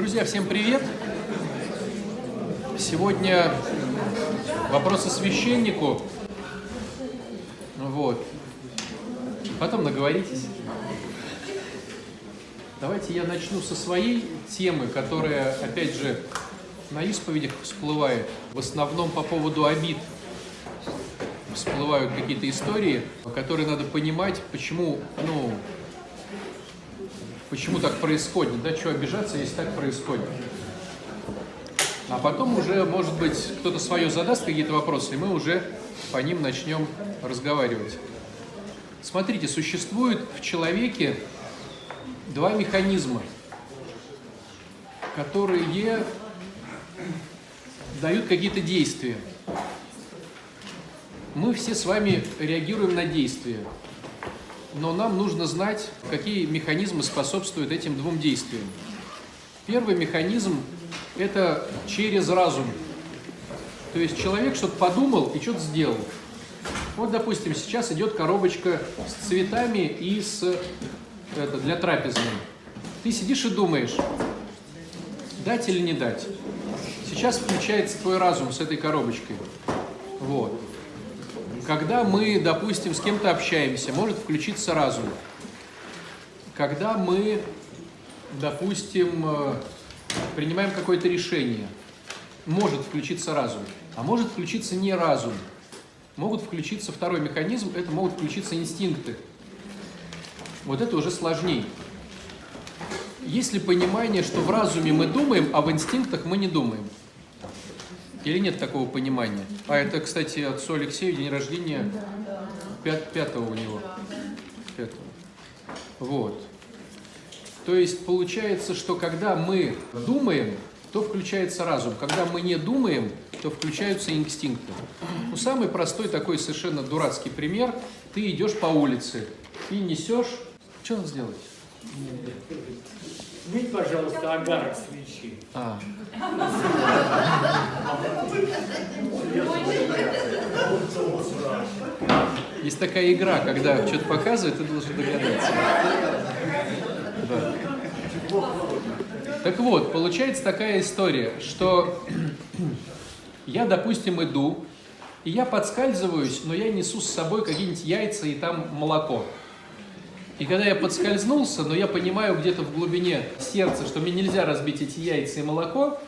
Друзья, всем привет! Сегодня вопросы священнику. Вот. Потом наговоритесь. Давайте я начну со своей темы, которая, опять же, на исповедях всплывает, в основном по поводу обид. Всплывают какие-то истории, которые надо понимать, почему, ну, почему так происходит, да, что обижаться, если так происходит. А потом уже, может быть, кто-то свое задаст какие-то вопросы, и мы уже по ним начнем разговаривать. Смотрите, существует в человеке два механизма, которые дают какие-то действия. Мы все с вами реагируем на действия но нам нужно знать, какие механизмы способствуют этим двум действиям. Первый механизм – это через разум. То есть человек что-то подумал и что-то сделал. Вот, допустим, сейчас идет коробочка с цветами и с это, для трапезной. Ты сидишь и думаешь, дать или не дать. Сейчас включается твой разум с этой коробочкой. Вот. Когда мы, допустим, с кем-то общаемся, может включиться разум. Когда мы, допустим, э, принимаем какое-то решение, может включиться разум, а может включиться не разум. Могут включиться второй механизм, это могут включиться инстинкты. Вот это уже сложнее. Есть ли понимание, что в разуме мы думаем, а в инстинктах мы не думаем? Или нет такого понимания? А это, кстати, отцу Алексею день рождения пят, пятого у него. Пятого. Вот. То есть получается, что когда мы думаем, то включается разум. Когда мы не думаем, то включаются инстинкты. Ну, самый простой такой совершенно дурацкий пример. Ты идешь по улице и несешь... Что надо сделать? Смыть, пожалуйста, агарок свечи. А. Есть такая игра, когда что-то показывает, ты должен догадаться. Да. Так вот, получается такая история, что я, допустим, иду, и я подскальзываюсь, но я несу с собой какие-нибудь яйца и там молоко. И когда я подскользнулся, но я понимаю где-то в глубине сердца, что мне нельзя разбить эти яйца и молоко,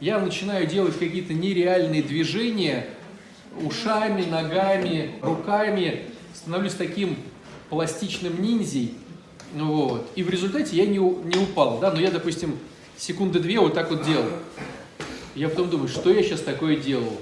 я начинаю делать какие-то нереальные движения ушами, ногами, руками, становлюсь таким пластичным ниндзей, вот. И в результате я не, не упал, да, но я, допустим, секунды две вот так вот делал. Я потом думаю, что я сейчас такое делал?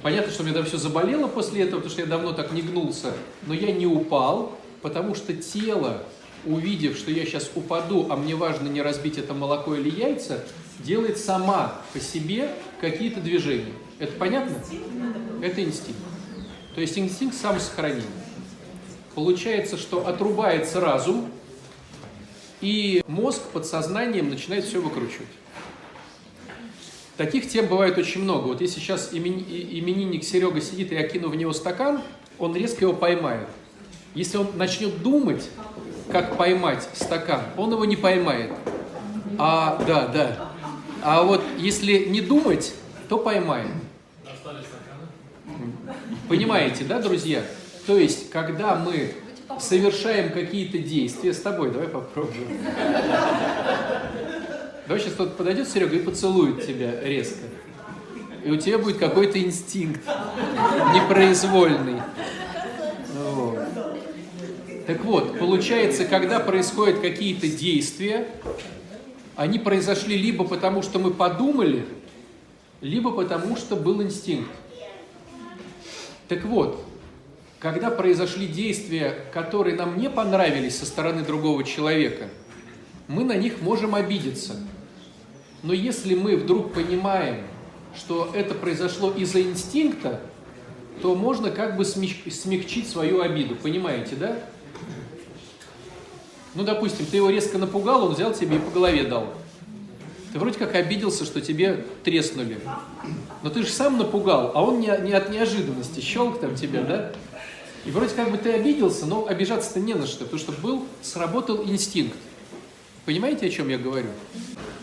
Понятно, что у меня там все заболело после этого, потому что я давно так не гнулся, но я не упал, потому что тело, увидев, что я сейчас упаду, а мне важно не разбить это молоко или яйца, делает сама по себе какие-то движения. Это понятно? Это инстинкт. То есть инстинкт самосохранения. Получается, что отрубается разум, и мозг под сознанием начинает все выкручивать. Таких тем бывает очень много. Вот если сейчас именинник Серега сидит, и я кину в него стакан, он резко его поймает. Если он начнет думать, как поймать стакан, он его не поймает. А, да, да. А вот если не думать, то поймает. Понимаете, да, друзья? То есть, когда мы совершаем какие-то действия с тобой, давай попробуем. Давай сейчас кто-то подойдет, Серега, и поцелует тебя резко. И у тебя будет какой-то инстинкт непроизвольный. Так вот, получается, когда происходят какие-то действия, они произошли либо потому, что мы подумали, либо потому, что был инстинкт. Так вот, когда произошли действия, которые нам не понравились со стороны другого человека, мы на них можем обидеться. Но если мы вдруг понимаем, что это произошло из-за инстинкта, то можно как бы смягчить свою обиду. Понимаете, да? Ну, допустим, ты его резко напугал, он взял тебе и по голове дал. Ты вроде как обиделся, что тебе треснули. Но ты же сам напугал, а он не, не от неожиданности щелк там тебя, да? И вроде как бы ты обиделся, но обижаться-то не на что, потому что был, сработал инстинкт. Понимаете, о чем я говорю?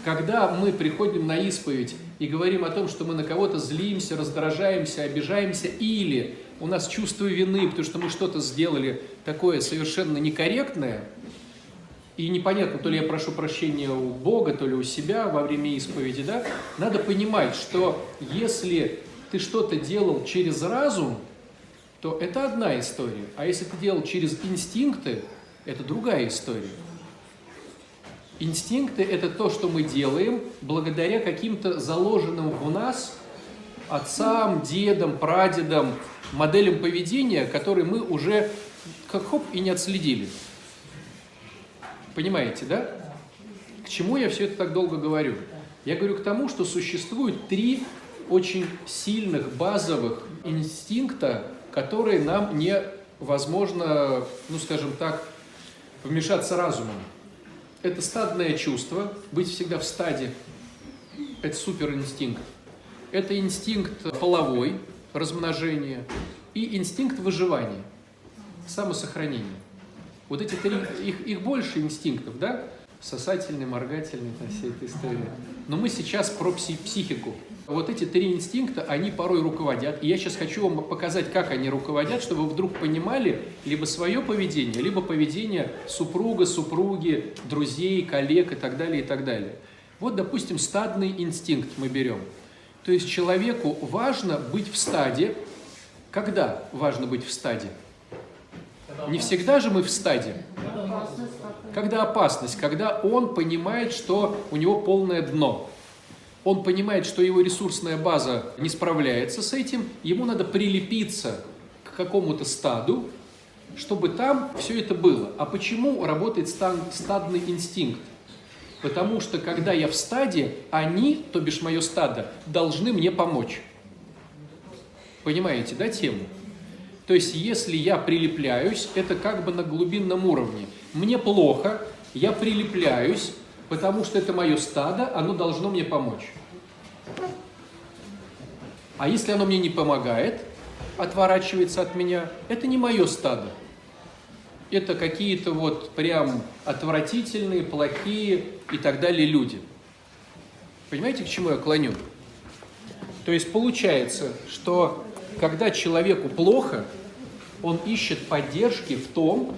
Когда мы приходим на исповедь и говорим о том, что мы на кого-то злимся, раздражаемся, обижаемся, или у нас чувство вины, потому что мы что-то сделали такое совершенно некорректное, и непонятно, то ли я прошу прощения у Бога, то ли у себя во время исповеди, да, надо понимать, что если ты что-то делал через разум, то это одна история. А если ты делал через инстинкты, это другая история. Инстинкты – это то, что мы делаем благодаря каким-то заложенным в нас отцам, дедам, прадедам, моделям поведения, которые мы уже как хоп и не отследили. Понимаете, да? К чему я все это так долго говорю? Я говорю к тому, что существует три очень сильных базовых инстинкта, которые нам невозможно, ну скажем так, вмешаться разумом. Это стадное чувство, быть всегда в стаде. Это суперинстинкт. Это инстинкт половой, размножения, и инстинкт выживания, самосохранения. Вот эти три, их, их больше инстинктов, да? Сосательный, моргательный, там вся эта история. Но мы сейчас про пси психику. Вот эти три инстинкта, они порой руководят. И я сейчас хочу вам показать, как они руководят, чтобы вы вдруг понимали либо свое поведение, либо поведение супруга, супруги, друзей, коллег и так далее, и так далее. Вот, допустим, стадный инстинкт мы берем. То есть человеку важно быть в стаде. Когда важно быть в стаде? Не всегда же мы в стаде. Когда опасность, когда он понимает, что у него полное дно. Он понимает, что его ресурсная база не справляется с этим, ему надо прилепиться к какому-то стаду, чтобы там все это было. А почему работает стадный инстинкт? Потому что когда я в стаде, они, то бишь мое стадо, должны мне помочь. Понимаете, да, тему? То есть, если я прилепляюсь, это как бы на глубинном уровне. Мне плохо, я прилепляюсь, потому что это мое стадо, оно должно мне помочь. А если оно мне не помогает, отворачивается от меня, это не мое стадо. Это какие-то вот прям отвратительные, плохие и так далее люди. Понимаете, к чему я клоню? То есть получается, что когда человеку плохо, он ищет поддержки в том,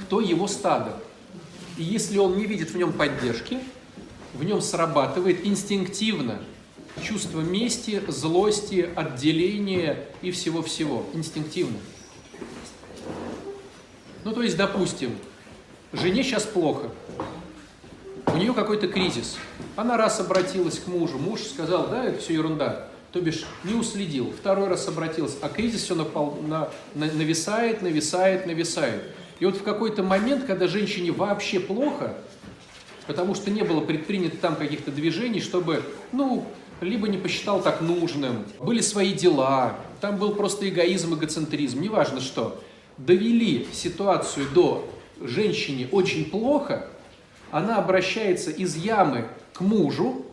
кто его стадо. И если он не видит в нем поддержки, в нем срабатывает инстинктивно чувство мести, злости, отделения и всего-всего. Инстинктивно. Ну, то есть, допустим, жене сейчас плохо, у нее какой-то кризис. Она раз обратилась к мужу, муж сказал, да, это все ерунда, то бишь не уследил. Второй раз обратилась, а кризис все напал, на, на, нависает, нависает, нависает. И вот в какой-то момент, когда женщине вообще плохо, потому что не было предпринято там каких-то движений, чтобы, ну, либо не посчитал так нужным, были свои дела, там был просто эгоизм, эгоцентризм, неважно что, довели ситуацию до женщине очень плохо, она обращается из ямы к мужу,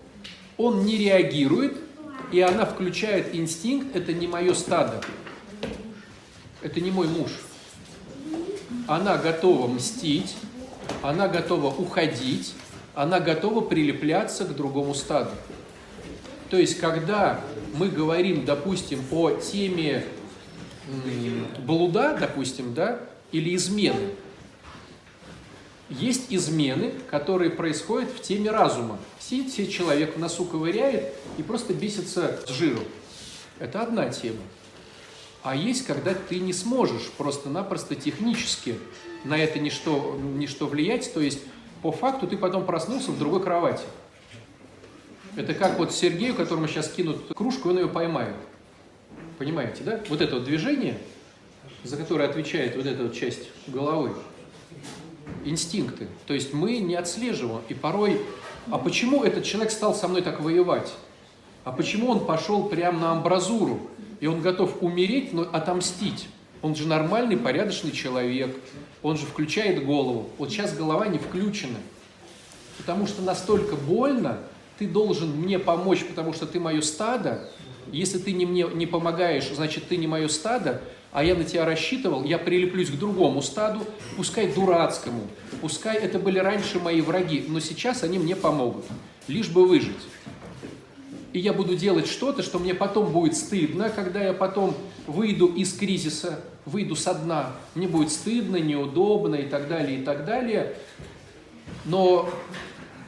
он не реагирует, и она включает инстинкт, это не мое стадо, это не мой муж. Она готова мстить, она готова уходить, она готова прилепляться к другому стаду. То есть, когда мы говорим, допустим, о теме блуда, допустим, да, или измены, есть измены, которые происходят в теме разума. Сидит себе человек в носу ковыряет и просто бесится с жиру. Это одна тема. А есть, когда ты не сможешь просто-напросто технически на это ничто, ничто влиять, то есть по факту ты потом проснулся в другой кровати. Это как вот Сергею, которому сейчас кинут кружку, он ее поймает. Понимаете, да? Вот это вот движение, за которое отвечает вот эта вот часть головы, инстинкты. То есть мы не отслеживаем. И порой, а почему этот человек стал со мной так воевать? А почему он пошел прямо на амбразуру? И он готов умереть, но отомстить. Он же нормальный, порядочный человек. Он же включает голову. Вот сейчас голова не включена. Потому что настолько больно, ты должен мне помочь, потому что ты мое стадо. Если ты не мне не помогаешь, значит, ты не мое стадо. А я на тебя рассчитывал, я прилеплюсь к другому стаду, пускай дурацкому, пускай это были раньше мои враги, но сейчас они мне помогут, лишь бы выжить. И я буду делать что-то, что мне потом будет стыдно, когда я потом выйду из кризиса, выйду со дна. Мне будет стыдно, неудобно и так далее, и так далее. Но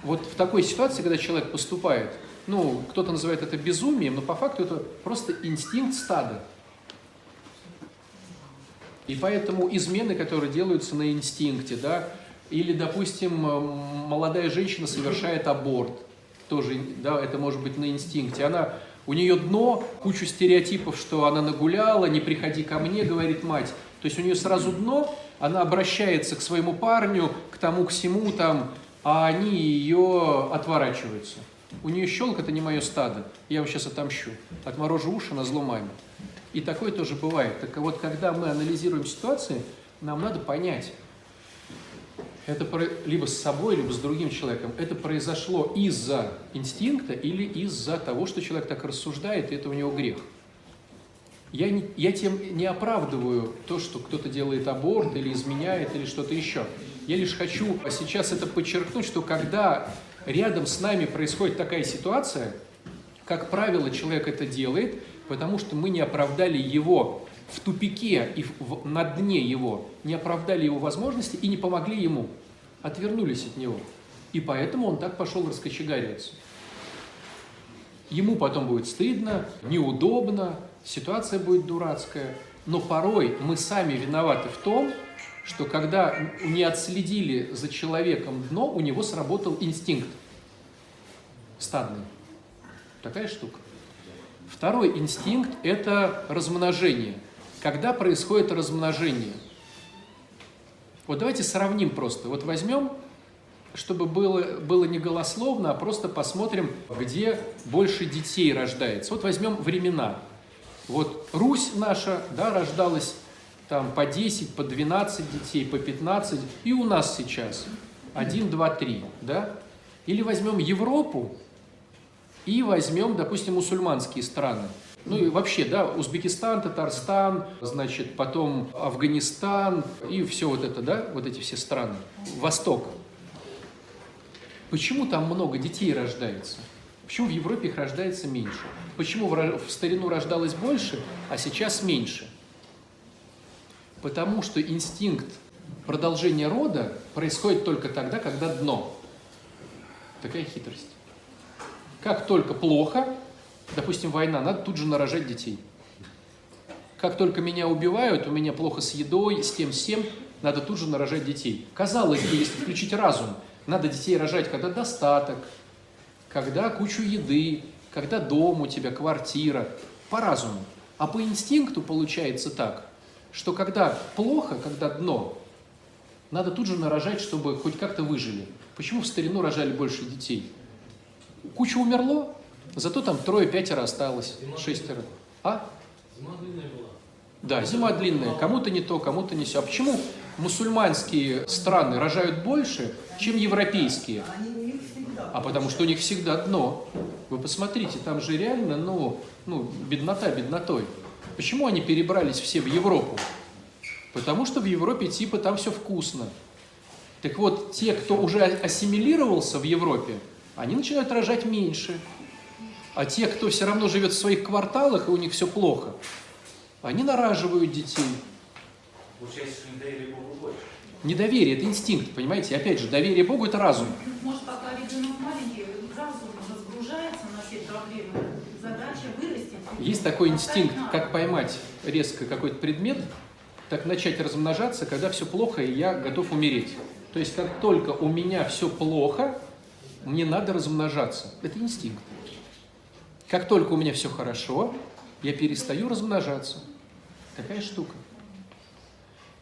вот в такой ситуации, когда человек поступает, ну, кто-то называет это безумием, но по факту это просто инстинкт стада. И поэтому измены, которые делаются на инстинкте, да, или, допустим, молодая женщина совершает аборт, тоже, да, это может быть на инстинкте, она, у нее дно, кучу стереотипов, что она нагуляла, не приходи ко мне, говорит мать, то есть у нее сразу дно, она обращается к своему парню, к тому, к всему там, а они ее отворачиваются. У нее щелк, это не мое стадо, я его сейчас отомщу. Отморожу уши на зло маме. И такое тоже бывает. Так вот, когда мы анализируем ситуации, нам надо понять, это либо с собой, либо с другим человеком, это произошло из-за инстинкта или из-за того, что человек так рассуждает, и это у него грех. Я, не, я тем не оправдываю то, что кто-то делает аборт или изменяет или что-то еще. Я лишь хочу сейчас это подчеркнуть, что когда рядом с нами происходит такая ситуация, как правило, человек это делает, потому что мы не оправдали его в тупике и в, на дне его, не оправдали его возможности и не помогли ему, отвернулись от него. И поэтому он так пошел раскочегариваться. Ему потом будет стыдно, неудобно, ситуация будет дурацкая. Но порой мы сами виноваты в том, что когда не отследили за человеком дно, у него сработал инстинкт стадный. Такая штука. Второй инстинкт – это размножение. Когда происходит размножение? Вот давайте сравним просто. Вот возьмем, чтобы было, было не голословно, а просто посмотрим, где больше детей рождается. Вот возьмем времена. Вот Русь наша, да, рождалась там по 10, по 12 детей, по 15, и у нас сейчас 1, 2, 3, да? Или возьмем Европу и возьмем, допустим, мусульманские страны. Ну и вообще, да, Узбекистан, Татарстан, значит, потом Афганистан и все вот это, да, вот эти все страны. Восток. Почему там много детей рождается? Почему в Европе их рождается меньше? Почему в старину рождалось больше, а сейчас меньше? Потому что инстинкт продолжения рода происходит только тогда, когда дно. Такая хитрость. Как только плохо, допустим, война, надо тут же нарожать детей. Как только меня убивают, у меня плохо с едой, с тем, с тем, надо тут же нарожать детей. Казалось бы, если включить разум, надо детей рожать, когда достаток, когда кучу еды, когда дом у тебя, квартира, по разуму. А по инстинкту получается так, что когда плохо, когда дно, надо тут же нарожать, чтобы хоть как-то выжили. Почему в старину рожали больше детей? Куча умерло, зато там трое-пятеро осталось, зима шестеро. А? Зима длинная была. Да, зима длинная. Кому-то не то, кому-то не все. А почему мусульманские страны рожают больше, чем европейские? А потому что у них всегда дно. Вы посмотрите, там же реально, ну, ну, беднота беднотой. Почему они перебрались все в Европу? Потому что в Европе типа там все вкусно. Так вот, те, кто уже ассимилировался в Европе, они начинают рожать меньше. А те, кто все равно живет в своих кварталах, и у них все плохо, они нараживают детей. Получается, что недоверие Богу больше. Недоверие – это инстинкт, понимаете? И опять же, доверие Богу – это разум. Может, пока ребенок маленький, разум разгружается на все проблемы, задача вырасти. Есть такой инстинкт, как поймать резко какой-то предмет, так начать размножаться, когда все плохо, и я готов умереть. То есть, как только у меня все плохо, мне надо размножаться. Это инстинкт. Как только у меня все хорошо, я перестаю размножаться. Такая штука.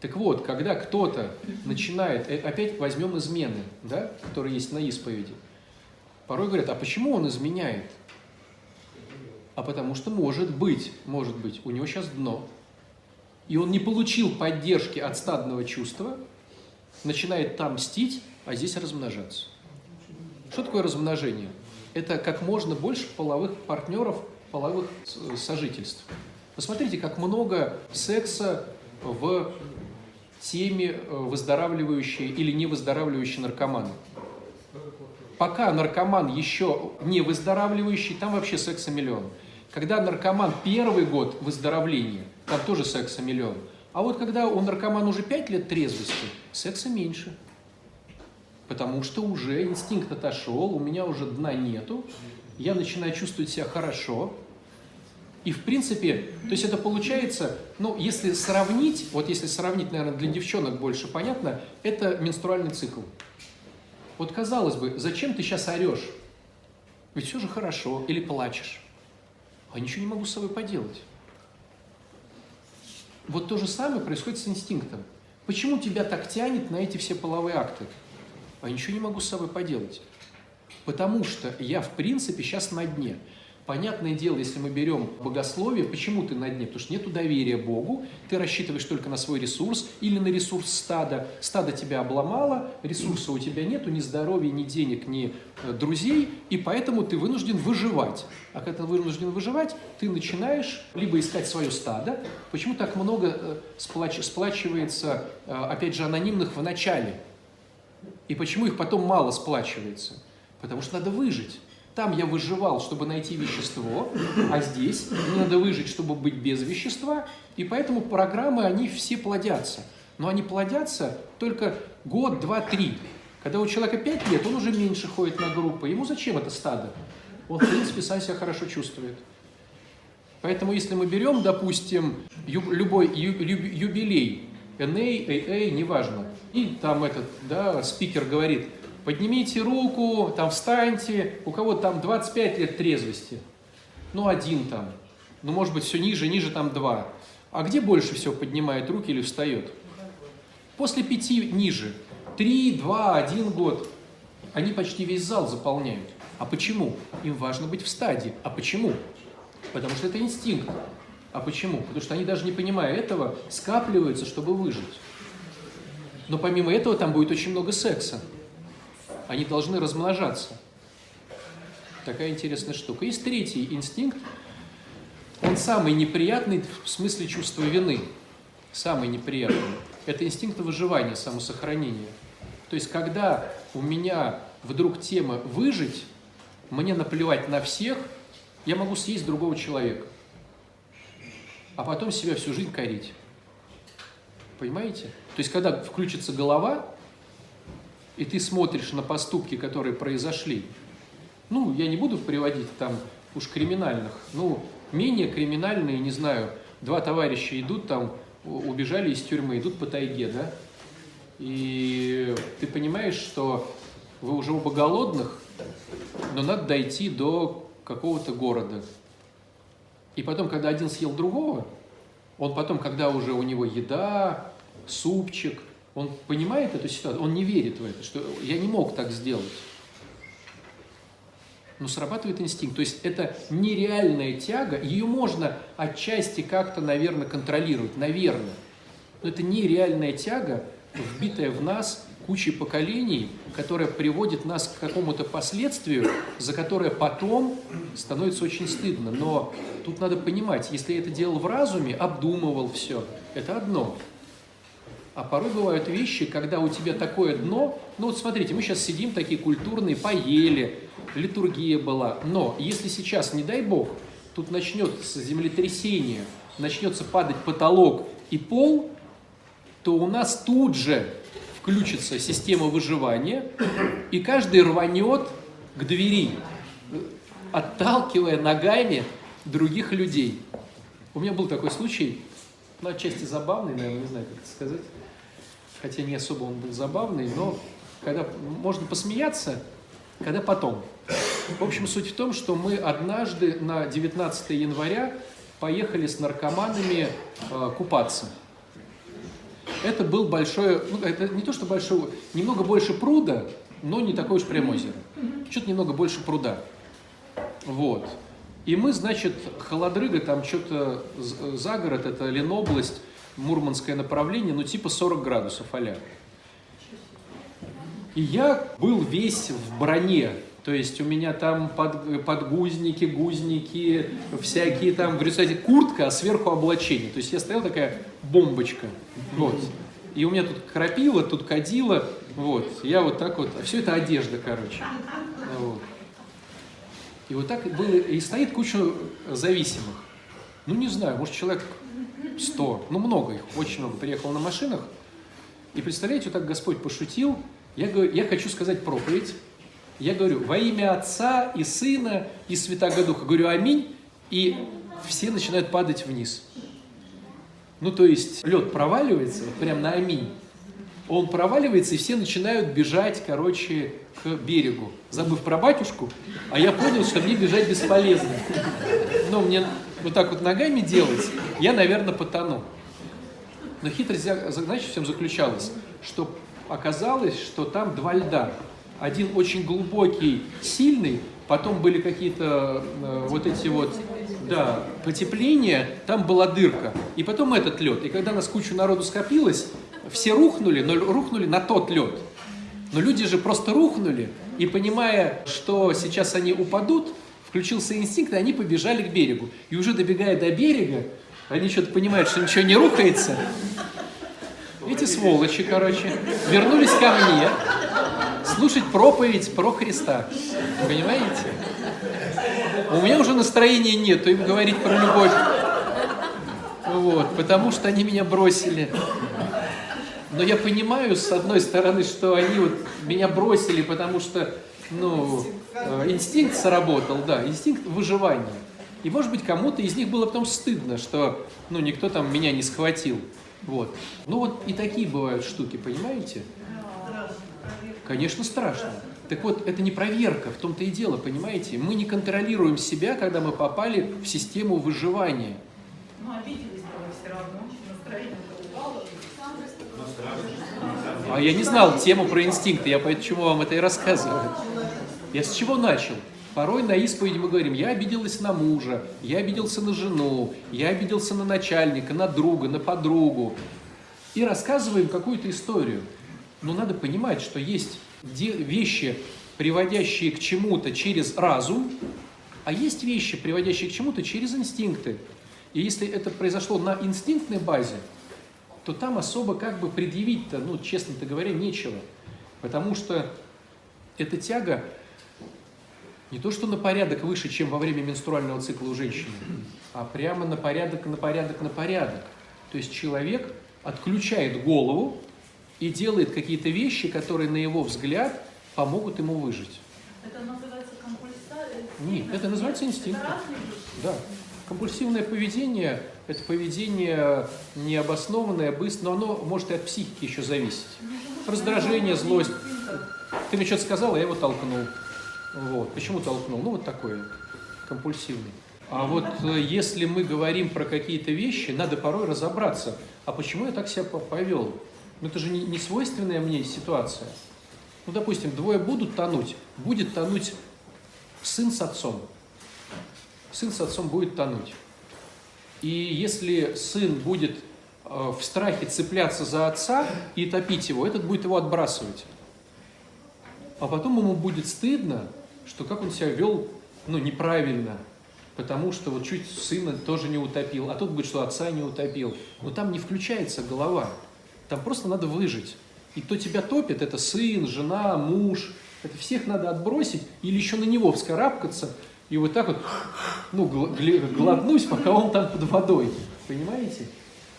Так вот, когда кто-то начинает, э, опять возьмем измены, да, которые есть на исповеди, порой говорят, а почему он изменяет? А потому что может быть, может быть, у него сейчас дно, и он не получил поддержки от стадного чувства, начинает там мстить, а здесь размножаться. Что такое размножение? Это как можно больше половых партнеров, половых сожительств. Посмотрите, как много секса в теме э, выздоравливающие или не выздоравливающие наркоманы. Пока наркоман еще не выздоравливающий, там вообще секса миллион. Когда наркоман первый год выздоровления, там тоже секса миллион. А вот когда у наркомана уже 5 лет трезвости, секса меньше. Потому что уже инстинкт отошел, у меня уже дна нету, я начинаю чувствовать себя хорошо. И в принципе, то есть это получается, ну, если сравнить, вот если сравнить, наверное, для девчонок больше понятно, это менструальный цикл. Вот казалось бы, зачем ты сейчас орешь? Ведь все же хорошо, или плачешь. А ничего не могу с собой поделать. Вот то же самое происходит с инстинктом. Почему тебя так тянет на эти все половые акты? А ничего не могу с собой поделать. Потому что я, в принципе, сейчас на дне. Понятное дело, если мы берем богословие, почему ты на дне? Потому что нет доверия Богу, ты рассчитываешь только на свой ресурс или на ресурс стада. Стадо тебя обломало, ресурса у тебя нету, ни здоровья, ни денег, ни э, друзей, и поэтому ты вынужден выживать. А когда ты вынужден выживать, ты начинаешь либо искать свое стадо. Почему так много э, сплач, сплачивается, э, опять же, анонимных в начале? И почему их потом мало сплачивается? Потому что надо выжить. Там я выживал, чтобы найти вещество, а здесь мне надо выжить, чтобы быть без вещества, и поэтому программы, они все плодятся. Но они плодятся только год, два, три. Когда у человека пять лет, он уже меньше ходит на группы. Ему зачем это стадо? Он, в принципе, сам себя хорошо чувствует. Поэтому, если мы берем, допустим, любой юбилей, NA, AA, неважно, и там этот, да, спикер говорит – Поднимите руку, там встаньте, у кого там 25 лет трезвости, ну один там, ну может быть все ниже, ниже там два. А где больше всего поднимает руки или встает? После пяти ниже. Три, два, один год. Они почти весь зал заполняют. А почему? Им важно быть в стадии. А почему? Потому что это инстинкт. А почему? Потому что они даже не понимая этого, скапливаются, чтобы выжить. Но помимо этого там будет очень много секса они должны размножаться. Такая интересная штука. Есть третий инстинкт. Он самый неприятный в смысле чувства вины. Самый неприятный. Это инстинкт выживания, самосохранения. То есть, когда у меня вдруг тема выжить, мне наплевать на всех, я могу съесть другого человека. А потом себя всю жизнь корить. Понимаете? То есть, когда включится голова, и ты смотришь на поступки, которые произошли, ну, я не буду приводить там уж криминальных, ну, менее криминальные, не знаю, два товарища идут там, убежали из тюрьмы, идут по тайге, да, и ты понимаешь, что вы уже оба голодных, но надо дойти до какого-то города. И потом, когда один съел другого, он потом, когда уже у него еда, супчик – он понимает эту ситуацию, он не верит в это, что я не мог так сделать. Но срабатывает инстинкт. То есть это нереальная тяга, ее можно отчасти как-то, наверное, контролировать, наверное. Но это нереальная тяга, вбитая в нас кучей поколений, которая приводит нас к какому-то последствию, за которое потом становится очень стыдно. Но тут надо понимать, если я это делал в разуме, обдумывал все, это одно. А порой бывают вещи, когда у тебя такое дно, ну вот смотрите, мы сейчас сидим такие культурные, поели, литургия была, но если сейчас, не дай бог, тут начнется землетрясение, начнется падать потолок и пол, то у нас тут же включится система выживания, и каждый рванет к двери, отталкивая ногами других людей. У меня был такой случай, ну, отчасти забавный, наверное, не знаю, как это сказать хотя не особо он был забавный, но когда можно посмеяться, когда потом. В общем, суть в том, что мы однажды на 19 января поехали с наркоманами э, купаться. Это был большой, ну, это не то, что большой, немного больше пруда, но не такое уж прям озеро. Чуть немного больше пруда. Вот. И мы, значит, холодрыга, там что-то за город, это Ленобласть, мурманское направление, ну типа 40 градусов а И я был весь в броне, То есть у меня там под, подгузники, гузники, всякие там, в результате куртка, а сверху облачение. То есть я стоял такая бомбочка. Вот. И у меня тут крапила, тут кадила. Вот. Я вот так вот. Все это одежда, короче. Вот. И вот так было. И стоит куча зависимых. Ну, не знаю, может, человек 100, ну, много их, очень много, приехал на машинах. И представляете, вот так Господь пошутил. Я, говорю, я хочу сказать проповедь. Я говорю, во имя Отца и Сына и Святаго Духа. Говорю, аминь. И все начинают падать вниз. Ну, то есть лед проваливается, вот прям на аминь. Он проваливается, и все начинают бежать, короче, к берегу, забыв про батюшку. А я понял, что мне бежать бесполезно. Но мне вот так вот ногами делать, я, наверное, потону. Но хитрость, знаете, в чем заключалась? Что оказалось, что там два льда. Один очень глубокий, сильный, потом были какие-то э, вот эти вот, да, потепления, там была дырка. И потом этот лед. И когда нас кучу народу скопилось, все рухнули, но рухнули на тот лед. Но люди же просто рухнули, и понимая, что сейчас они упадут, включился инстинкт, и они побежали к берегу. И уже добегая до берега, они что-то понимают, что ничего не рухается. Эти сволочи, короче, вернулись ко мне слушать проповедь про Христа. Понимаете? У меня уже настроения нет, им говорить про любовь. Вот, потому что они меня бросили. Но я понимаю, с одной стороны, что они вот меня бросили, потому что, ну, э, инстинкт сработал, да, инстинкт выживания. И, может быть, кому-то из них было потом стыдно, что, ну, никто там меня не схватил. Вот. Ну, вот и такие бывают штуки, понимаете? Конечно, страшно. Так вот, это не проверка, в том-то и дело, понимаете? Мы не контролируем себя, когда мы попали в систему выживания. Ну, обиделись все равно, настроение а я не знал тему про инстинкты, я почему вам это и рассказываю. Я с чего начал? Порой на исповеди мы говорим, я обиделась на мужа, я обиделся на жену, я обиделся на начальника, на друга, на подругу. И рассказываем какую-то историю. Но надо понимать, что есть вещи, приводящие к чему-то через разум, а есть вещи, приводящие к чему-то через инстинкты. И если это произошло на инстинктной базе, то там особо как бы предъявить-то, ну, честно-то говоря, нечего. Потому что эта тяга не то что на порядок выше, чем во время менструального цикла у женщины, а прямо на порядок, на порядок, на порядок. То есть человек отключает голову и делает какие-то вещи, которые, на его взгляд, помогут ему выжить. Это называется компульсация? Нет, это называется инстинкт. Да. Компульсивное поведение – это поведение необоснованное, быстро, но оно может и от психики еще зависеть. Раздражение, злость. Ты мне что-то сказал, а я его толкнул. Вот. Почему толкнул? Ну, вот такой компульсивный. А вот э, если мы говорим про какие-то вещи, надо порой разобраться, а почему я так себя повел? Ну, это же не, не свойственная мне ситуация. Ну, допустим, двое будут тонуть. Будет тонуть сын с отцом сын с отцом будет тонуть. И если сын будет э, в страхе цепляться за отца и топить его, этот будет его отбрасывать. А потом ему будет стыдно, что как он себя вел ну, неправильно, потому что вот чуть сына тоже не утопил, а тут будет, что отца не утопил. Но там не включается голова, там просто надо выжить. И кто тебя топит, это сын, жена, муж, это всех надо отбросить или еще на него вскарабкаться, и вот так вот, ну, глотнусь, пока он там под водой. Понимаете?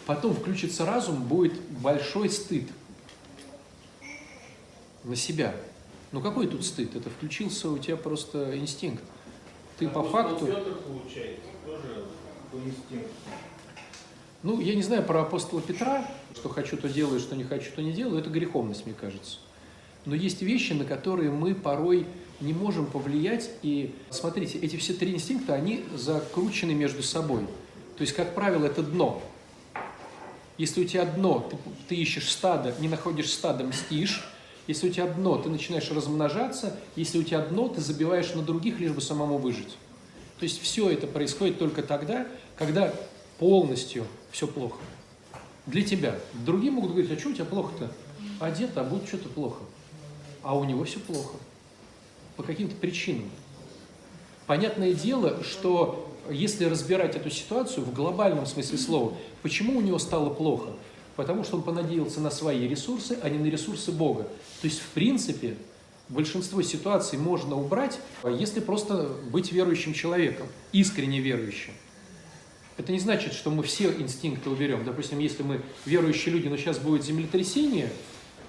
Потом включится разум, будет большой стыд на себя. Ну какой тут стыд? Это включился у тебя просто инстинкт. Ты а по факту... получается, тоже инстинкт. Ну, я не знаю про апостола Петра, что хочу, то делаю, что не хочу, то не делаю. Это греховность, мне кажется. Но есть вещи, на которые мы порой не можем повлиять. И смотрите, эти все три инстинкта, они закручены между собой. То есть, как правило, это дно. Если у тебя дно, ты, ты ищешь стадо, не находишь стадо, мстишь. Если у тебя дно, ты начинаешь размножаться. Если у тебя дно, ты забиваешь на других, лишь бы самому выжить. То есть все это происходит только тогда, когда полностью все плохо. Для тебя. Другие могут говорить, а что у тебя плохо-то? Одет, а будет что-то плохо. А у него все плохо. по каким-то причинам. Понятное дело, что если разбирать эту ситуацию в глобальном смысле слова, почему у него стало плохо? Потому что он понадеялся на свои ресурсы, а не на ресурсы Бога. То есть, в принципе, большинство ситуаций можно убрать, если просто быть верующим человеком, искренне верующим. Это не значит, что мы все инстинкты уберем. Допустим, если мы верующие люди, но сейчас будет землетрясение,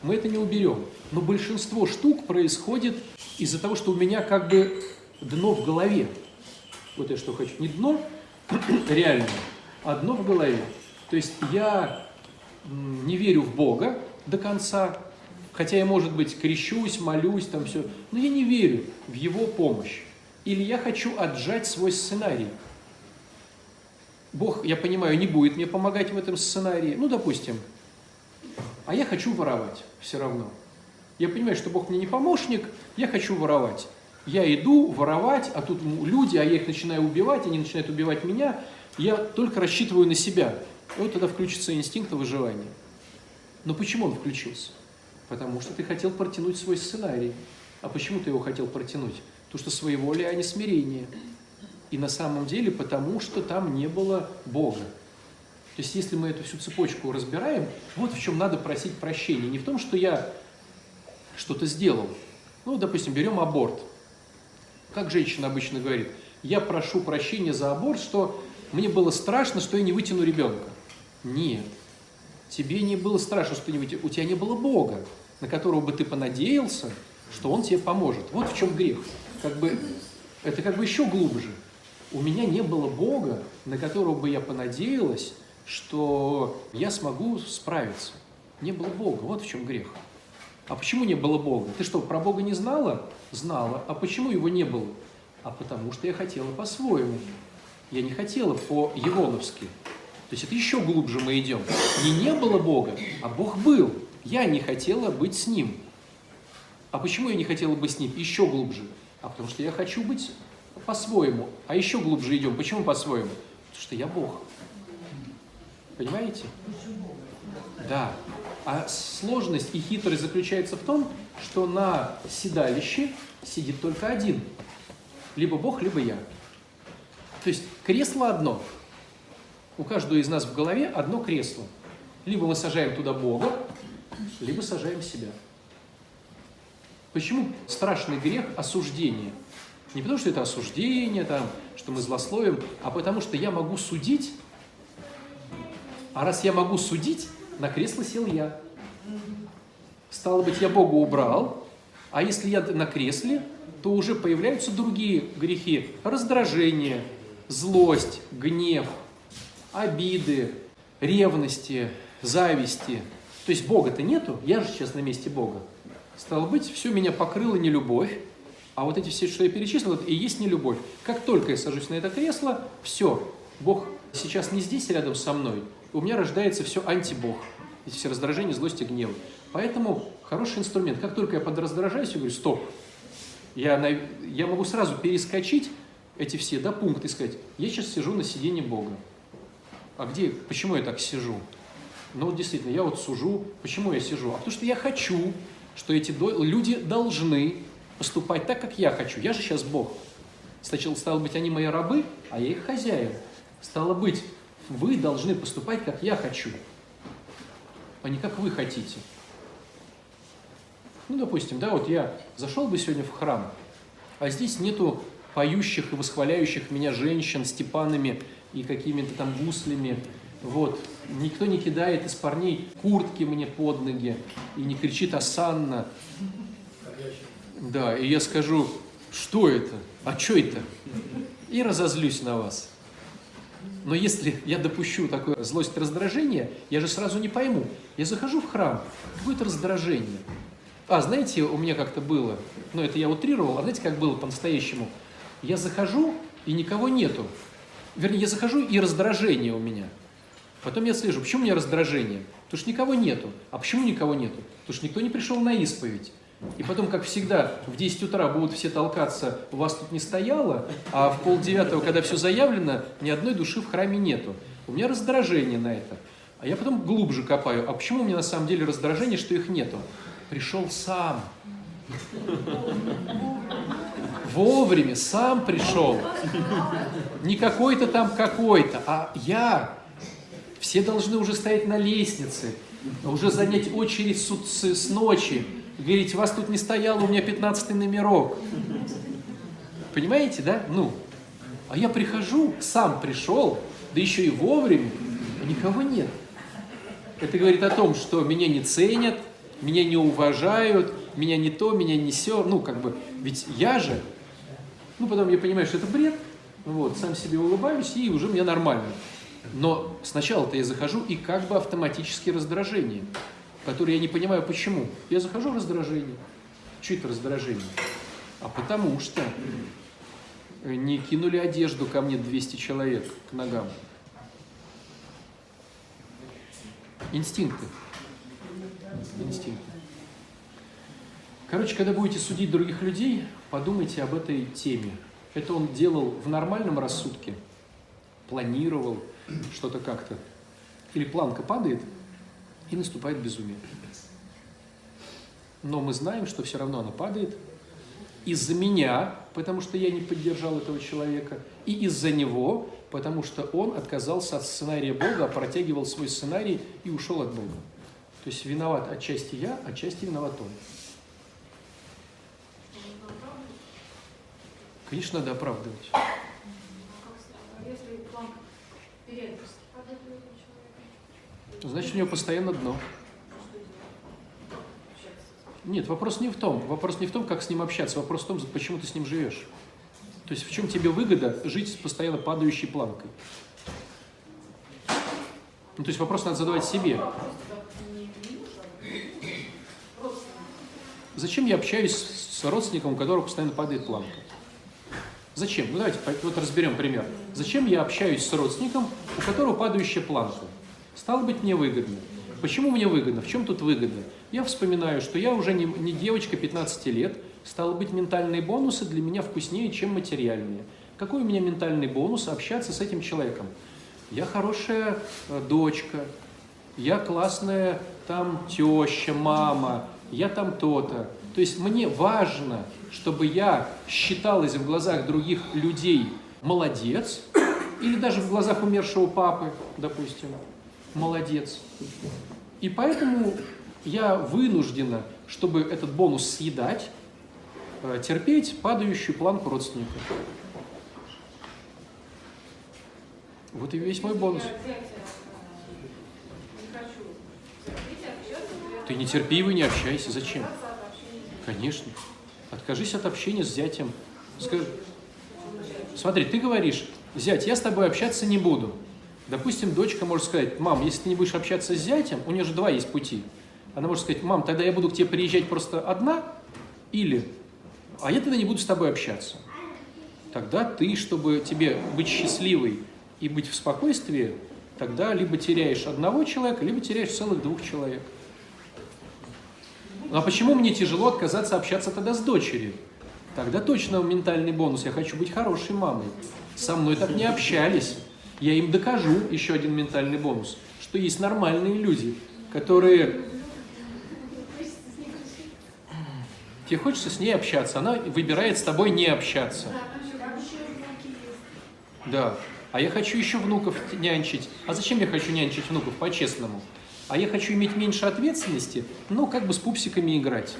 мы это не уберем. Но большинство штук происходит из-за того, что у меня как бы дно в голове. Вот я что хочу. Не дно реально, а дно в голове. То есть я не верю в Бога до конца, хотя я, может быть, крещусь, молюсь, там все, но я не верю в Его помощь. Или я хочу отжать свой сценарий. Бог, я понимаю, не будет мне помогать в этом сценарии. Ну, допустим, а я хочу воровать все равно. Я понимаю, что Бог мне не помощник, я хочу воровать. Я иду воровать, а тут люди, а я их начинаю убивать, они начинают убивать меня. Я только рассчитываю на себя. И вот тогда включится инстинкт выживания. Но почему он включился? Потому что ты хотел протянуть свой сценарий. А почему ты его хотел протянуть? Потому что своеволие, а не смирение. И на самом деле потому, что там не было Бога. То есть, если мы эту всю цепочку разбираем, вот в чем надо просить прощения. Не в том, что я что-то сделал. Ну, допустим, берем аборт. Как женщина обычно говорит, я прошу прощения за аборт, что мне было страшно, что я не вытяну ребенка. Нет. Тебе не было страшно, что не вытянешь. У тебя не было Бога, на которого бы ты понадеялся, что Он тебе поможет. Вот в чем грех. Как бы, это как бы еще глубже. У меня не было Бога, на которого бы я понадеялась, что я смогу справиться. Не было Бога, вот в чем грех. А почему не было Бога? Ты что, про Бога не знала? Знала. А почему его не было? А потому что я хотела по-своему. Я не хотела по-евоновски. То есть это еще глубже мы идем. Не не было Бога, а Бог был. Я не хотела быть с Ним. А почему я не хотела быть с Ним? Еще глубже. А потому что я хочу быть по-своему. А еще глубже идем. Почему по-своему? Потому что я Бог. Понимаете? Да. А сложность и хитрость заключается в том, что на седалище сидит только один. Либо Бог, либо я. То есть кресло одно. У каждого из нас в голове одно кресло. Либо мы сажаем туда Бога, либо сажаем себя. Почему страшный грех осуждения? Не потому, что это осуждение, там, что мы злословим, а потому, что я могу судить а раз я могу судить, на кресло сел я. Стало быть, я Бога убрал, а если я на кресле, то уже появляются другие грехи. Раздражение, злость, гнев, обиды, ревности, зависти. То есть Бога-то нету, я же сейчас на месте Бога. Стало быть, все меня покрыло нелюбовь, а вот эти все, что я перечислил, это и есть нелюбовь. Как только я сажусь на это кресло, все, Бог сейчас не здесь рядом со мной, у меня рождается все антибог. Эти все раздражения, злость и гнев. Поэтому хороший инструмент. Как только я подраздражаюсь, я говорю, стоп. Я, на, я могу сразу перескочить эти все да, пункты и сказать, я сейчас сижу на сиденье Бога. А где, почему я так сижу? Ну вот действительно, я вот сужу. Почему я сижу? А потому что я хочу, что эти люди должны поступать так, как я хочу. Я же сейчас Бог. Сначала, стало быть, они мои рабы, а я их хозяин. Стало быть, вы должны поступать, как я хочу, а не как вы хотите. Ну, допустим, да, вот я зашел бы сегодня в храм, а здесь нету поющих и восхваляющих меня женщин с типанами и какими-то там гуслями. Вот. Никто не кидает из парней куртки мне под ноги и не кричит «Асанна». Да, и я скажу, что это? А что это? И разозлюсь на вас. Но если я допущу такое злость раздражение, я же сразу не пойму. Я захожу в храм, будет раздражение. А, знаете, у меня как-то было, ну это я утрировал, а знаете, как было по-настоящему? Я захожу, и никого нету. Вернее, я захожу, и раздражение у меня. Потом я слежу, почему у меня раздражение? Потому что никого нету. А почему никого нету? Потому что никто не пришел на исповедь. И потом, как всегда, в 10 утра будут все толкаться, у вас тут не стояло, а в полдевятого, когда все заявлено, ни одной души в храме нету. У меня раздражение на это. А я потом глубже копаю. А почему у меня на самом деле раздражение, что их нету? Пришел сам. вовремя, сам пришел. Не какой-то там какой-то, а я. Все должны уже стоять на лестнице, уже занять очередь с, с, ночи. Говорить, вас тут не стояло, у меня 15 номерок. Понимаете, да? Ну, а я прихожу, сам пришел, да еще и вовремя, а никого нет. Это говорит о том, что меня не ценят, меня не уважают, меня не то, меня не все. Ну, как бы, ведь я же, ну, потом я понимаю, что это бред, вот, сам себе улыбаюсь, и уже мне нормально. Но сначала-то я захожу, и как бы автоматически раздражение, которое я не понимаю, почему. Я захожу в раздражение. Что это раздражение? А потому что не кинули одежду ко мне 200 человек к ногам. Инстинкты. Инстинкты. Короче, когда будете судить других людей, подумайте об этой теме. Это он делал в нормальном рассудке, планировал что-то как-то. Или планка падает, и наступает безумие. Но мы знаем, что все равно она падает из-за меня, потому что я не поддержал этого человека, и из-за него, потому что он отказался от сценария Бога, а протягивал свой сценарий и ушел от Бога. То есть виноват отчасти я, отчасти виноват он. Конечно, надо оправдывать. Значит, у него постоянно дно. Нет, вопрос не в том. Вопрос не в том, как с ним общаться. Вопрос в том, почему ты с ним живешь. То есть в чем тебе выгода жить с постоянно падающей планкой? Ну, то есть вопрос надо задавать себе. Зачем я общаюсь с родственником, у которого постоянно падает планка? Зачем? Ну давайте вот разберем пример. Зачем я общаюсь с родственником, у которого падающая планка? Стало быть, мне выгодно. Почему мне выгодно? В чем тут выгода? Я вспоминаю, что я уже не, не девочка 15 лет, стало быть, ментальные бонусы для меня вкуснее, чем материальные. Какой у меня ментальный бонус общаться с этим человеком? Я хорошая э, дочка, я классная там теща, мама, я там то-то. То есть мне важно, чтобы я считалась в глазах других людей молодец, или даже в глазах умершего папы, допустим, молодец. И поэтому я вынуждена, чтобы этот бонус съедать, э, терпеть падающую планку родственника. Вот и весь мой бонус. Ты не терпи не общайся. Зачем? Конечно. Откажись от общения с зятем. Скажи, смотри, ты говоришь, зять, я с тобой общаться не буду. Допустим, дочка может сказать, мам, если ты не будешь общаться с зятем, у нее же два есть пути. Она может сказать, мам, тогда я буду к тебе приезжать просто одна, или, а я тогда не буду с тобой общаться. Тогда ты, чтобы тебе быть счастливой и быть в спокойствии, тогда либо теряешь одного человека, либо теряешь целых двух человек. Ну, а почему мне тяжело отказаться общаться тогда с дочерью? Тогда точно ментальный бонус. Я хочу быть хорошей мамой. Со мной так не общались я им докажу, еще один ментальный бонус, что есть нормальные люди, которые... Тебе хочется с ней общаться, она выбирает с тобой не общаться. Да. А я хочу еще внуков нянчить. А зачем я хочу нянчить внуков, по-честному? А я хочу иметь меньше ответственности, ну, как бы с пупсиками играть.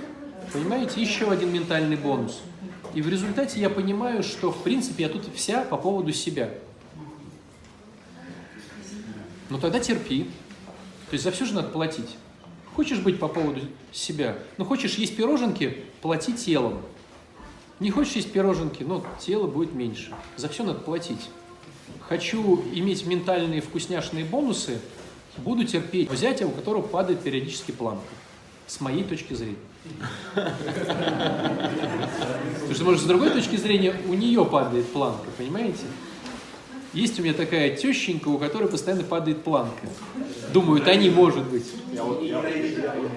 Понимаете? Еще один ментальный бонус. И в результате я понимаю, что, в принципе, я тут вся по поводу себя. Ну тогда терпи. То есть за все же надо платить. Хочешь быть по поводу себя? Ну хочешь есть пироженки, плати телом. Не хочешь есть пироженки, но тело будет меньше. За все надо платить. Хочу иметь ментальные вкусняшные бонусы, буду терпеть взятие, у которого падает периодически планка. С моей точки зрения. Потому что, может, с другой точки зрения, у нее падает планка, понимаете? Есть у меня такая тещенька, у которой постоянно падает планка. Думают, они, может быть.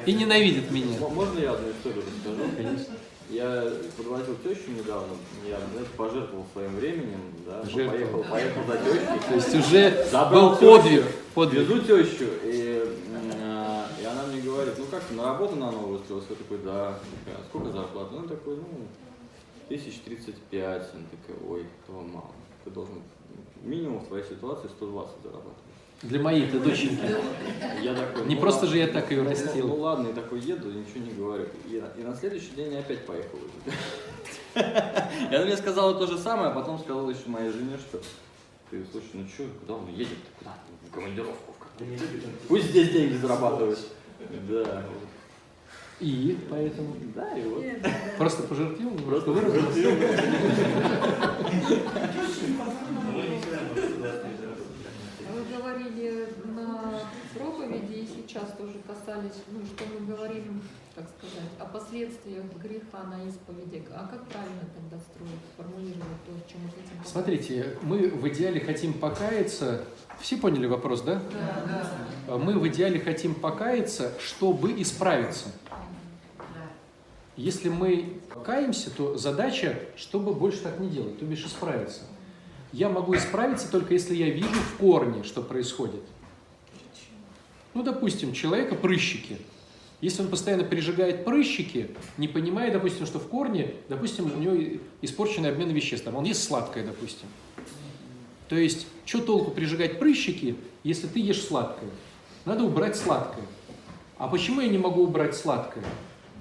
И ненавидят меня. Можно я одну историю расскажу? Конечно. Я подвозил тещу недавно, я, знаете, пожертвовал своим временем, да, ну, поехал, поехал за тещей. То есть уже Забрал был подвиг. подвиг. Везу тещу, и, а, и она мне говорит, ну как, на работу на новую устроилась? Я такой, да. А сколько зарплата? Ну такой, ну, тысяч 35. Она такая, ой, этого мало. Ты должен минимум в твоей ситуации 120 зарабатывать. Для моей-то доченьки. Я такой, Не ну просто ладно. же я так ее растил. Ну ладно, и такой еду, ничего не говорю. И, и на следующий день я опять поехал уже. И она мне сказала то же самое, а потом сказала еще моей жене, что ты, слушай, ну что, куда он едет? Куда? В командировку в какую-то. Пусть здесь деньги зарабатывает. Да. И поэтому Да, и вот. просто пожертвил, Просто. А Вы говорили на проповеди и сейчас тоже касались, ну, что мы говорим, как сказать, о последствиях греха на исповеди. А как правильно тогда строить, формулировать то, чем мы хотим? Смотрите, мы в идеале хотим покаяться. Все поняли вопрос, да? А Мы в идеале хотим покаяться, чтобы исправиться. Если мы каемся, то задача, чтобы больше так не делать, то бишь исправиться. Я могу исправиться только если я вижу в корне, что происходит. Ну, допустим, человека прыщики. Если он постоянно пережигает прыщики, не понимая, допустим, что в корне, допустим, у него испорченный обмен веществ, там он ест сладкое, допустим. То есть, что толку прижигать прыщики, если ты ешь сладкое? Надо убрать сладкое. А почему я не могу убрать сладкое?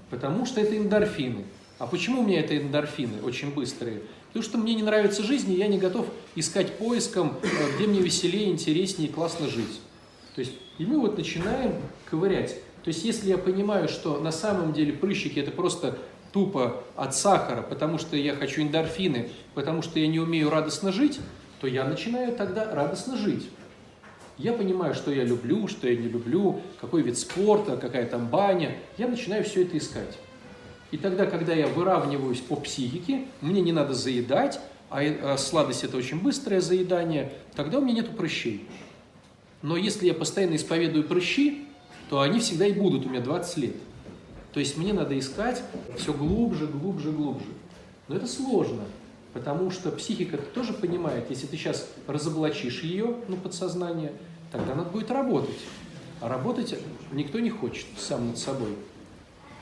Потому что это эндорфины. А почему у меня это эндорфины очень быстрые? Потому что мне не нравится жизнь, и я не готов искать поиском, э, где мне веселее, интереснее и классно жить. То есть, и мы вот начинаем ковырять. То есть, если я понимаю, что на самом деле прыщики это просто тупо от сахара, потому что я хочу эндорфины, потому что я не умею радостно жить, то я начинаю тогда радостно жить. Я понимаю, что я люблю, что я не люблю, какой вид спорта, какая там баня. Я начинаю все это искать. И тогда, когда я выравниваюсь по психике, мне не надо заедать, а э, сладость это очень быстрое заедание, тогда у меня нету прыщей. Но если я постоянно исповедую прыщи, то они всегда и будут у меня 20 лет. То есть мне надо искать все глубже, глубже, глубже. Но это сложно, потому что психика тоже понимает, если ты сейчас разоблачишь ее, ну, подсознание, тогда надо будет работать. А работать никто не хочет сам над собой.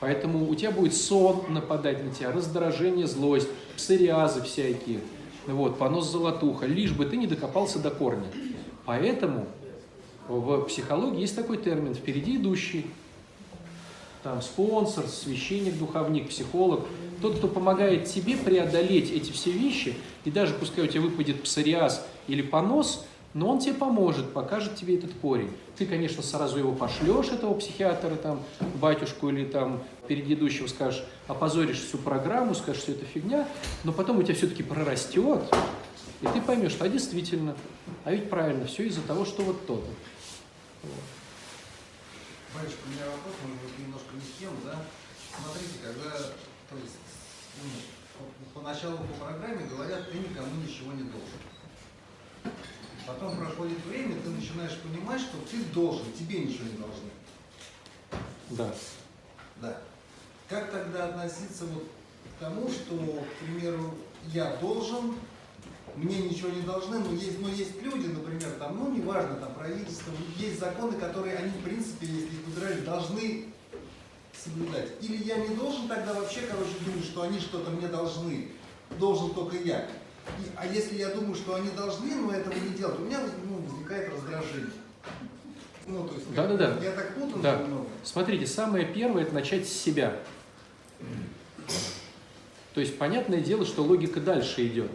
Поэтому у тебя будет сон нападать на тебя, раздражение, злость, псориазы всякие, вот, понос золотуха, лишь бы ты не докопался до корня. Поэтому в психологии есть такой термин «впереди идущий». Там спонсор, священник, духовник, психолог. Тот, кто помогает тебе преодолеть эти все вещи, и даже пускай у тебя выпадет псориаз или понос, но он тебе поможет, покажет тебе этот корень. Ты, конечно, сразу его пошлешь, этого психиатра, там, батюшку или там впереди идущего скажешь, опозоришь всю программу, скажешь, что это фигня, но потом у тебя все-таки прорастет, и ты поймешь, а действительно, а ведь правильно, все из-за того, что вот то-то. Батюшка, у меня вопрос, может быть, немножко не с тем, да? Смотрите, когда, то есть, ну, по- поначалу по программе говорят, ты никому ничего не должен. Потом проходит время, ты начинаешь понимать, что ты должен, тебе ничего не должны. Да. Да. Как тогда относиться вот к тому, что, к примеру, я должен, мне ничего не должны, но есть, но есть люди, например, там, ну, неважно, там, правительство, есть законы, которые они, в принципе, если их выбирали, должны соблюдать. Или я не должен тогда вообще, короче, думать, что они что-то мне должны, должен только я. И- а если я думаю, что они должны, но этого не делать, у меня ну, возникает раздражение. Ну, то есть, Да-да-да. я так путан Да. немного. Смотрите, самое первое – это начать с себя. То есть, понятное дело, что логика дальше идет.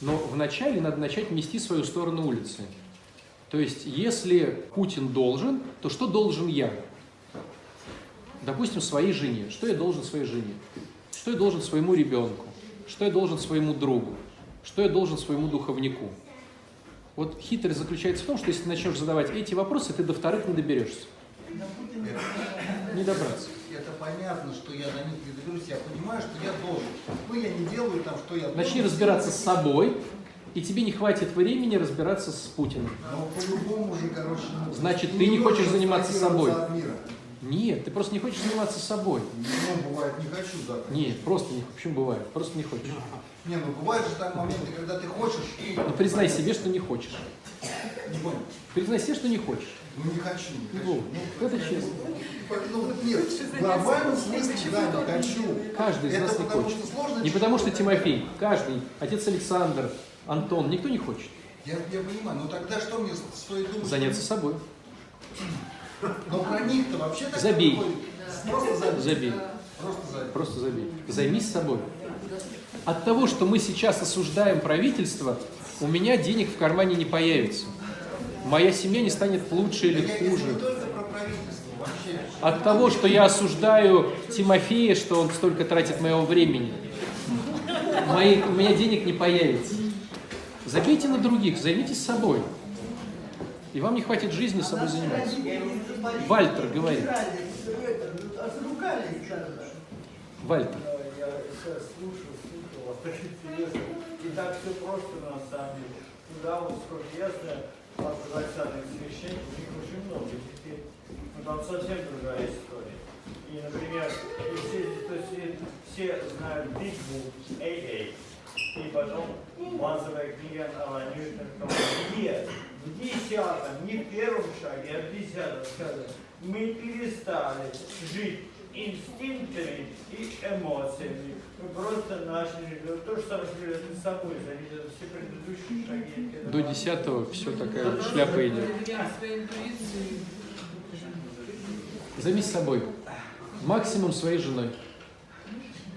Но вначале надо начать нести свою сторону улицы. То есть, если Путин должен, то что должен я? Допустим, своей жене. Что я должен своей жене? Что я должен своему ребенку? Что я должен своему другу? Что я должен своему духовнику? Вот хитрость заключается в том, что если ты начнешь задавать эти вопросы, ты до вторых не доберешься. Не добраться. Это понятно, что я до них не доберусь, я понимаю, что я должен. Ну, я не делаю там, что я Начни разбираться с собой, и тебе не хватит времени разбираться с Путиным. Но по-любому же, короче, ну, Значит, ты не хочешь заниматься собой. от мира. Нет, ты просто не хочешь заниматься собой. Ну, бывает, не хочу, да. Нет, просто не Почему бывает? Просто не хочешь. Не, ну бывают же так моменты, когда ты хочешь, и... Ну признай себе, что не хочешь. Не понял. Признай себе, что не хочешь. Ну не хочу, не хочу. Ну, это честно. Ну вот нет, в глобальном смысле, да, не хочу. Каждый из Это нас не хочет. сложно Не потому что. Тимофей, каждый, отец Александр, Антон, никто не хочет Я, я понимаю, но тогда что мне стоит думать? заняться собой. Но про них-то вообще так Забей. Просто забей. Забей. Просто забей. Просто забей. Займись собой. От того, что мы сейчас осуждаем правительство, у меня денег в кармане не появится. Моя семья не станет лучше или хуже. От того, что я осуждаю Тимофея, что он столько тратит моего времени, мои, у меня денег не появится. Забейте на других, займитесь собой. И вам не хватит жизни собой заниматься. Вальтер говорит. Вальтер. И так все просто на самом деле. Туда вот сколько я знаю, ортодоксальных священников, их очень много. Теперь, ну, там совсем другая история. И, например, и все, то есть, все, знают Big Book, AA, и потом базовая книга Алла Ньютона. Где? В десятом, не в первом шаге, а в десятом сказано, мы перестали жить инстинктами и эмоциями. Мы просто начали жить. То же самое, мы с собой зависят все предыдущие шаги. До десятого все такая шляпа идет. Займись собой. Максимум своей женой.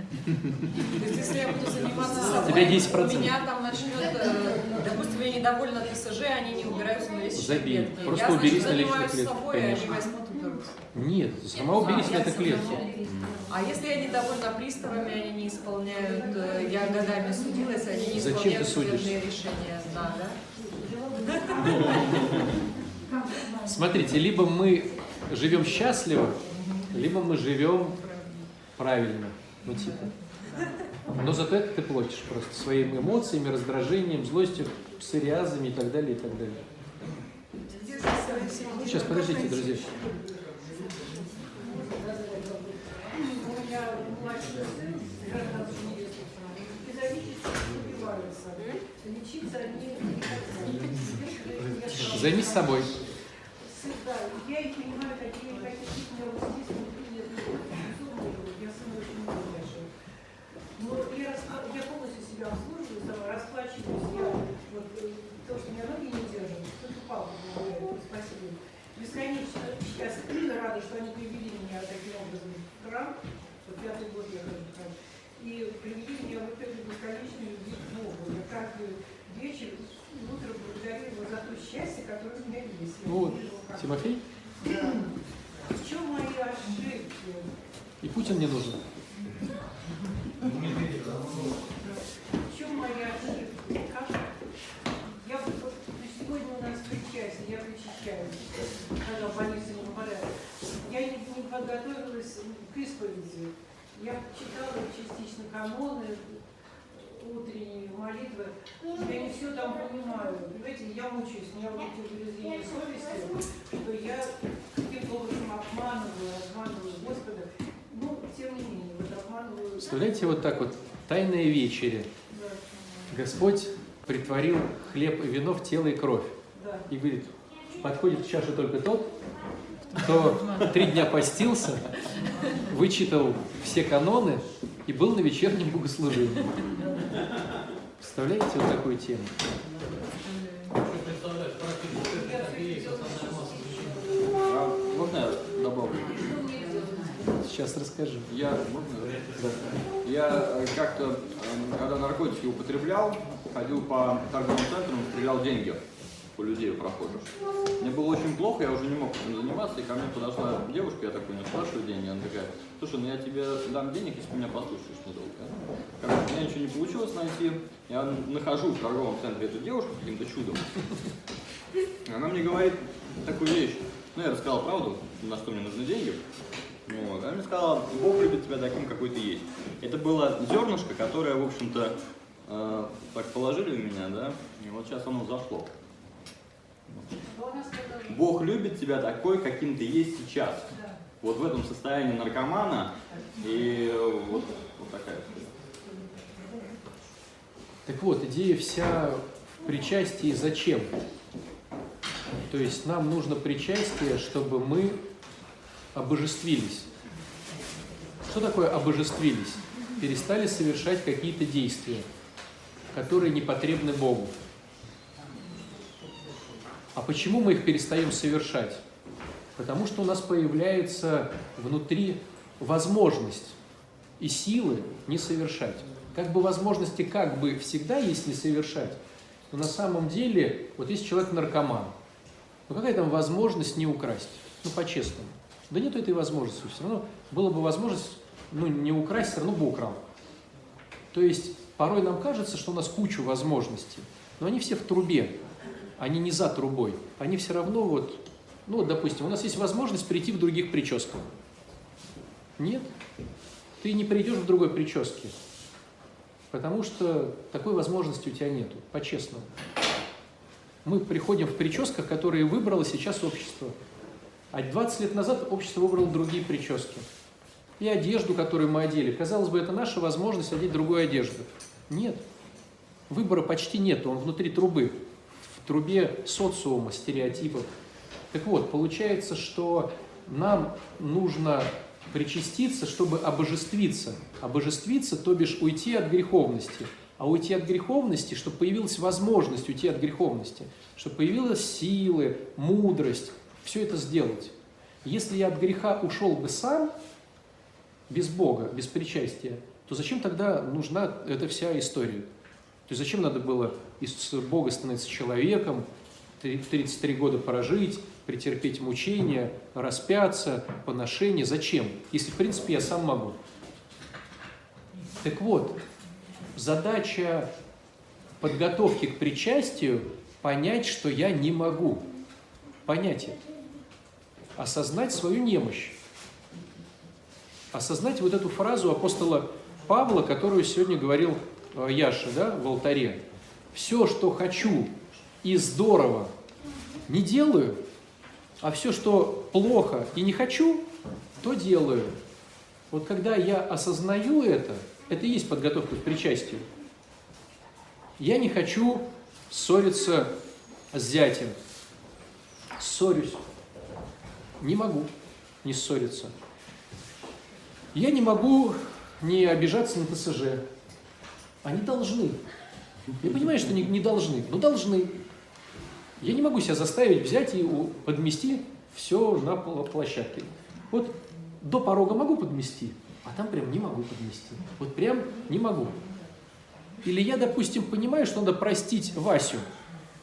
То есть, если я буду заниматься собой, Тебя 10%. у меня там начнет, э, допустим, я недовольна ТСЖ, они не убираются на лестничной Забей. клетке. Просто я, значит, уберись на занимаюсь лестничной клетке, собой, они конечно. возьмут уберутся. Нет, сама уберись на этой клетке. А если я недовольна приставами, они не исполняют, э, я годами судилась, они не Зачем исполняют ты судишься? судебные решения. Да, да? Смотрите, либо мы живем счастливо, либо мы живем правильно. Ну, типа. Но зато это ты платишь просто своими эмоциями, раздражением, злостью, псориазами и так далее, и так далее. Сейчас, подождите, друзья. У меня младший сын, гражданский педагогически добиваются. Лечиться они не хотят. Займись собой. Я их понимаю, какие, какие у меня вот здесь внутри нет безумного, я сына очень люблю большой. Но я, распла- я полностью себя обслуживаю, сама расплачиваюсь, я вот э, то, что у меня ноги не держат, только папа говорит, спасибо. Бесконечно сейчас рада, что они привели меня таким образом в храм, вот пятый год я хожу в храм, и привели меня вот эту бесконечную любви к Богу. Я каждый вечер, утро благодарю его за то счастье, которое у меня есть. Я Вот, Тимофей Да. В чем мои ошибки? и Путин не нужен. В чем мои ошибки? Как? Я вот, вот сегодня у нас причастие, я причащаюсь, когда в больнице не попадаю. Я не, не подготовилась к исповеди. Я читала частично каноны, утренние молитвы. Я не все там понимаю. Понимаете, я мучаюсь, у меня вот эти угрызения совести, что я каким-то образом обманываю, обманываю Господа. Ну, тем не менее, вот обманываю. Представляете, вот так вот, тайная вечеря. Да, Господь притворил хлеб и вино в тело и кровь. да. И говорит, подходит к чаше только тот, кто три дня постился, вычитал все каноны и был на вечернем богослужении. Представляете вот такую тему? Можно я добавлю? Сейчас расскажу. Я, можно? Я э, как-то, э, когда наркотики употреблял, ходил по торговым центрам, стрелял деньги у людей, прохожих. Мне было очень плохо, я уже не мог этим заниматься, и ко мне подошла девушка, я такой, не спрашиваю деньги, она такая, слушай, ну я тебе дам денег, если меня послушаешь недолго. Короче, у меня ничего не получилось найти, я нахожу в торговом центре эту девушку каким-то чудом. Она мне говорит такую вещь, ну я рассказал правду, на что мне нужны деньги, вот. Она мне сказала, Бог любит тебя таким, какой ты есть. Это было зернышко, которое, в общем-то, э, так положили в меня, да, и вот сейчас оно зашло. Бог любит тебя такой, каким ты есть сейчас. Вот в этом состоянии наркомана и вот, вот такая. Так вот, идея вся в причастии зачем? То есть нам нужно причастие, чтобы мы обожествились. Что такое обожествились? Перестали совершать какие-то действия, которые не потребны Богу. А почему мы их перестаем совершать? Потому что у нас появляется внутри возможность и силы не совершать. Как бы возможности как бы всегда есть не совершать, но на самом деле, вот если человек наркоман, ну какая там возможность не украсть? Ну, по-честному. Да нет этой возможности. Все равно была бы возможность, ну, не украсть, все равно бы украл. То есть, порой нам кажется, что у нас куча возможностей, но они все в трубе, они не за трубой. Они все равно вот, ну, вот, допустим, у нас есть возможность прийти в других прическах. Нет, ты не придешь в другой прическе, потому что такой возможности у тебя нету, по-честному. Мы приходим в прическах, которые выбрало сейчас общество. А 20 лет назад общество выбрало другие прически. И одежду, которую мы одели. Казалось бы, это наша возможность одеть другую одежду. Нет. Выбора почти нет, он внутри трубы. Трубе социума, стереотипов. Так вот, получается, что нам нужно причаститься, чтобы обожествиться. Обожествиться, то бишь уйти от греховности. А уйти от греховности, чтобы появилась возможность уйти от греховности, чтобы появилась силы, мудрость, все это сделать. Если я от греха ушел бы сам, без Бога, без причастия, то зачем тогда нужна эта вся история? То есть зачем надо было из Бога становиться человеком, 33 года прожить, претерпеть мучения, распяться, поношение. Зачем? Если, в принципе, я сам могу. Так вот, задача подготовки к причастию – понять, что я не могу. Понять это. Осознать свою немощь. Осознать вот эту фразу апостола Павла, которую сегодня говорил Яша да, в алтаре. Все, что хочу и здорово, не делаю, а все, что плохо и не хочу, то делаю. Вот когда я осознаю это, это и есть подготовка к причастию. Я не хочу ссориться с зятем. Ссорюсь. Не могу не ссориться. Я не могу не обижаться на ТСЖ. Они должны. Я понимаю, что не, не должны, но должны. Я не могу себя заставить взять и подмести все на площадке. Вот до порога могу подмести, а там прям не могу подмести. Вот прям не могу. Или я, допустим, понимаю, что надо простить Васю,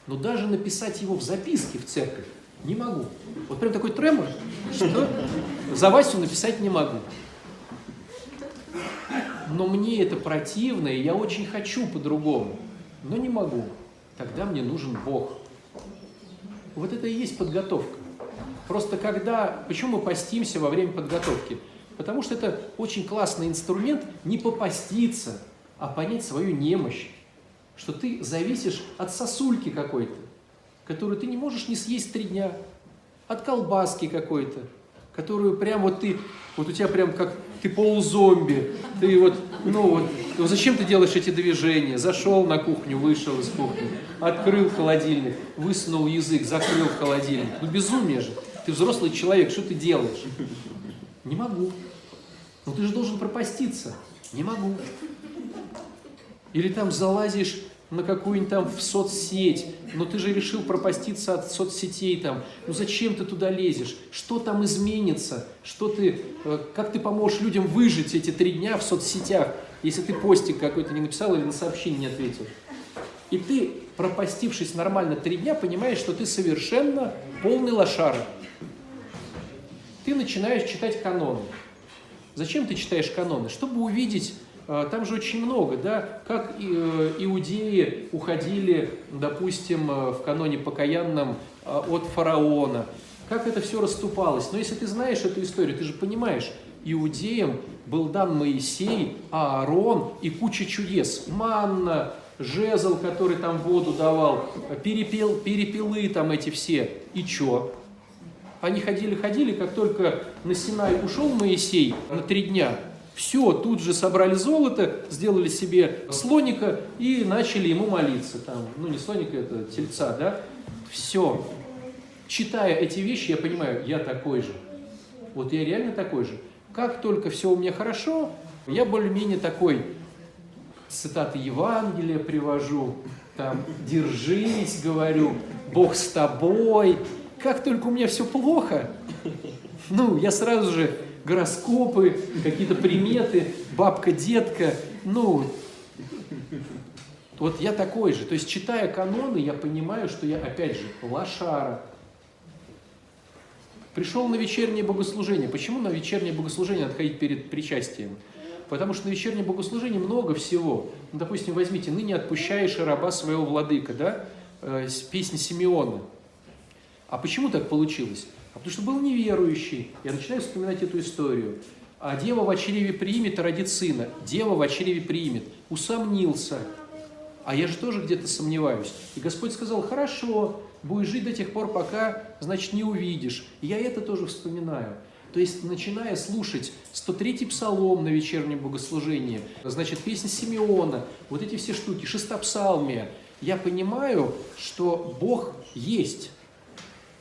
но даже написать его в записке в церковь не могу. Вот прям такой тремор, что за Васю написать не могу. Но мне это противно, и я очень хочу по-другому, но не могу. Тогда мне нужен Бог. Вот это и есть подготовка. Просто когда... Почему мы постимся во время подготовки? Потому что это очень классный инструмент не попаститься, а понять свою немощь. Что ты зависишь от сосульки какой-то, которую ты не можешь не съесть три дня. От колбаски какой-то, которую прям вот ты, вот у тебя прям как ты полузомби, ты вот, ну вот, ну зачем ты делаешь эти движения? Зашел на кухню, вышел из кухни, открыл холодильник, высунул язык, закрыл холодильник. Ну безумие же. Ты взрослый человек, что ты делаешь? Не могу. Ну ты же должен пропаститься. Не могу. Или там залазишь на какую-нибудь там в соцсеть, но ты же решил пропаститься от соцсетей там, ну зачем ты туда лезешь, что там изменится, что ты, э, как ты поможешь людям выжить эти три дня в соцсетях, если ты постик какой-то не написал или на сообщение не ответил. И ты, пропастившись нормально три дня, понимаешь, что ты совершенно полный лошара. Ты начинаешь читать каноны. Зачем ты читаешь каноны? Чтобы увидеть там же очень много, да, как э, иудеи уходили, допустим, э, в каноне покаянном а, от фараона, как это все расступалось. Но если ты знаешь эту историю, ты же понимаешь, иудеям был дан Моисей, Аарон и куча чудес. Манна, жезл, который там воду давал, перепел, перепелы там эти все. И чё? Они ходили-ходили, как только на Синай ушел Моисей на три дня, все, тут же собрали золото, сделали себе слоника и начали ему молиться. Там, ну, не слоника, это тельца, да? Все. читая эти вещи, я понимаю, я такой же. Вот я реально такой же. Как только все у меня хорошо, я более-менее такой, цитаты Евангелия привожу, там, держись, говорю, Бог с тобой. Как только у меня все плохо, ну, я сразу же гороскопы, какие-то приметы, бабка, детка, ну, вот я такой же. То есть, читая каноны, я понимаю, что я, опять же, лошара. Пришел на вечернее богослужение. Почему на вечернее богослужение надо ходить перед причастием? Потому что на вечернее богослужение много всего. Ну, допустим, возьмите «Ныне отпущаешь и раба своего владыка», да? Э, песня Симеона. А почему так получилось? А потому что был неверующий. Я начинаю вспоминать эту историю. А дева в чреве примет и родит сына. Дева в чреве примет. Усомнился. А я же тоже где-то сомневаюсь. И Господь сказал, хорошо, будешь жить до тех пор, пока, значит, не увидишь. И я это тоже вспоминаю. То есть, начиная слушать 103-й псалом на вечернем богослужении, значит, песня Симеона, вот эти все штуки, шестопсалмия, я понимаю, что Бог есть.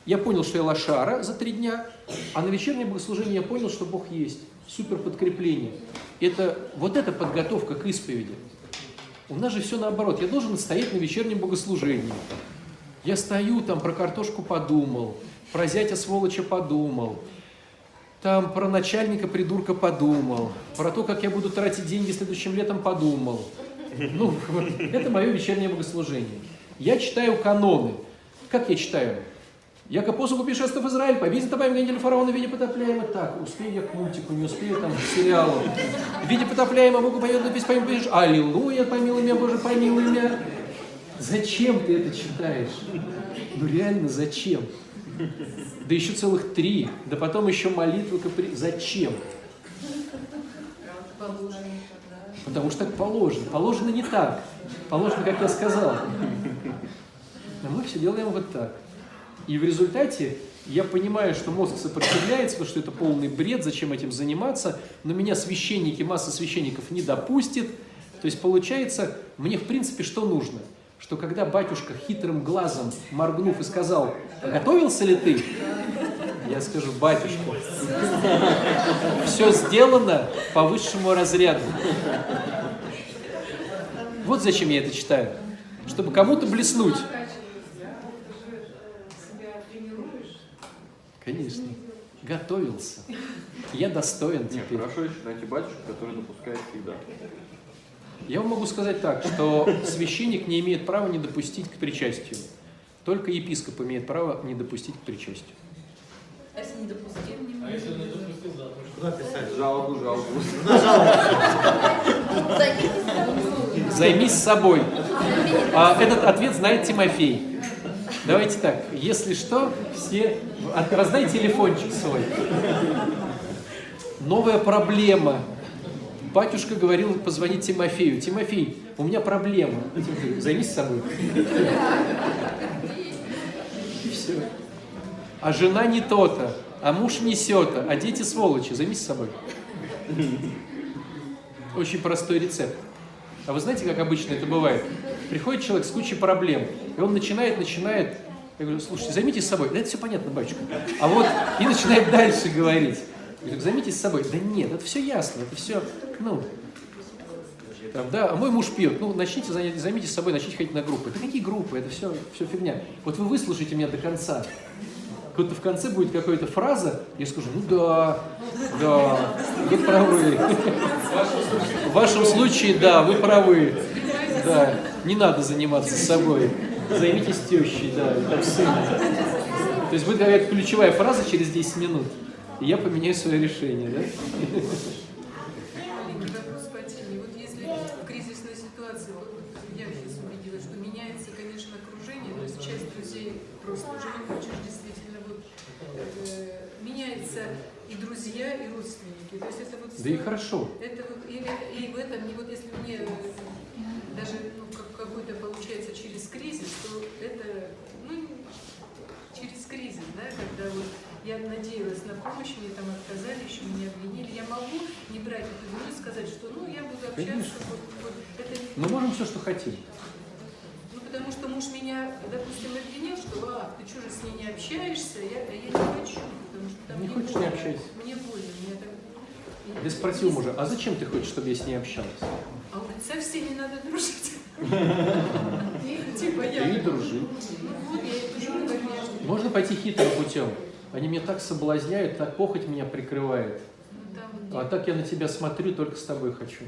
Я понял, что я лошара за три дня, а на вечернее богослужение я понял, что Бог есть. Супер подкрепление. Это, вот эта подготовка к исповеди. У нас же все наоборот. Я должен стоять на вечернем богослужении. Я стою там, про картошку подумал, про зятя сволоча подумал, там про начальника придурка подумал, про то, как я буду тратить деньги следующим летом подумал. Ну, это мое вечернее богослужение. Я читаю каноны. Как я читаю? Я к апостолу путешествую в Израиль, по визе Табаем Гандель фараона в виде потопляема. Так, успею я к мультику, не успею там к сериалу. В виде потопляема Богу поет напись, поем, пишешь, Аллилуйя, помилуй меня, Боже, помилуй меня. Зачем ты это читаешь? Ну реально, зачем? Да еще целых три, да потом еще молитвы капри... Зачем? Потому что так положено. Положено не так. Положено, как я сказал. А мы все делаем вот так. И в результате я понимаю, что мозг сопротивляется, потому что это полный бред, зачем этим заниматься, но меня священники, масса священников не допустит. То есть получается, мне в принципе что нужно? Что когда батюшка хитрым глазом моргнув и сказал, готовился ли ты? Я скажу, батюшка, все сделано по высшему разряду. Вот зачем я это читаю. Чтобы кому-то блеснуть. Конечно. Готовился. Я достоин Нет, теперь. хорошо еще найти батюшку, который допускает всегда. Я вам могу сказать так, что священник не имеет права не допустить к причастию. Только епископ имеет право не допустить к причастию. А если не допустим, не А если не допустил, да, то? Куда писать? Жалобу, жалобу. Займись собой. А этот ответ знает Тимофей. Давайте так, если что, все раздай телефончик свой. Новая проблема. Батюшка говорил позвонить Тимофею. Тимофей, у меня проблема. Тимофей, займись собой. И все. А жена не то-то, а муж не сё-то, а дети сволочи. Займись собой. Очень простой рецепт. А вы знаете, как обычно это бывает? Приходит человек с кучей проблем, и он начинает, начинает, я говорю, слушайте, займитесь собой. Да это все понятно, батюшка. А вот и начинает дальше говорить. Я говорю, займитесь собой. Да нет, это все ясно, это все, ну, там, да, а мой муж пьет. Ну, начните займитесь собой, начните ходить на группы. Да какие группы? Это все, все фигня. Вот вы выслушайте меня до конца. Вот в конце будет какая-то фраза, я скажу, ну да, да, вы правы. В вашем случае, да, вы правы. Да, не надо заниматься собой. Займитесь тещей, да, и там сыном. То есть будет какая-то ключевая фраза через 10 минут, и я поменяю свое решение, да? Просто уже не хочешь действительно вот э, меняется и друзья, и родственники. То есть это вот Да и хорошо. Это вот и, и в этом, и вот если мне даже ну, какой-то получается через кризис, то это ну, через кризис, да, когда вот я надеялась на помощь, мне там отказали, еще меня обвинили. Я могу не брать эту вину и сказать, что ну я буду общаться, Конечно. вот, вот, это Мы можем все, что хотим. ну, потому что муж меня, допустим, обвинил, что а, ты что же с ней не общаешься? Я, я не хочу, потому что там Не мне хочешь, не больно. общайся. Мне больно, мне так... Я спросил мужа, а зачем ты хочешь, чтобы я с ней общалась? А он говорит, со всеми надо дружить. Типа я... Ты и дружи. Ну вот, я ей тоже говорю, я же- Можно пойти хитрым путем. Они меня так соблазняют, так похоть меня прикрывает. А так я на тебя смотрю, только с тобой хочу.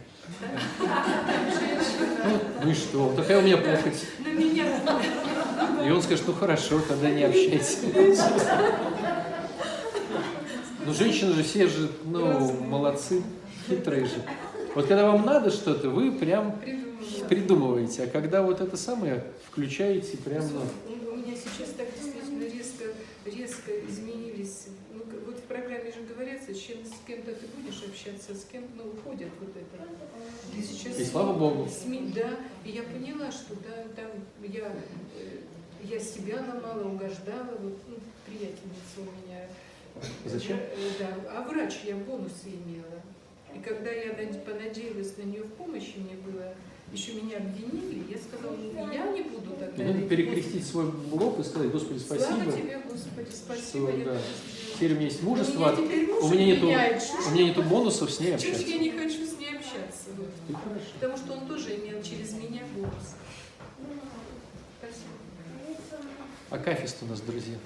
Ну, ну и что? Такая у меня похоть. на меня И он скажет, ну хорошо, тогда не общайся. Ну, женщины же все же, ну, молодцы, хитрые же. Вот когда вам надо что-то, вы прям придумала. придумываете, а когда вот это самое включаете, прям, ну, У меня сейчас так действительно резко, резко изменились. Ну, вот в программе же говорится, с, чем, с кем-то ты будешь общаться, с кем ну, уходит вот это. Ты сейчас И слава Богу. СМИ, да, и я поняла, что да, там я, э, я себя ломала, угождала, вот, ну, приятельница у меня. Зачем? Э, Да, а врач я бонусы имела. И когда я над- понадеялась на нее в помощи, мне было, еще меня обвинили, я сказала, ну, я не буду тогда. надо перекрестить свой лоб и сказать, Господи, Слава спасибо. тебе, Господи, спасибо. что, да. Теперь у меня есть мужество, У меня муж у меня нету, у меня нету бонусов с ней Чуть общаться. я не хочу с ней общаться. вот. Потому что он тоже имел через меня бонус. Спасибо. Акафист у нас, друзья.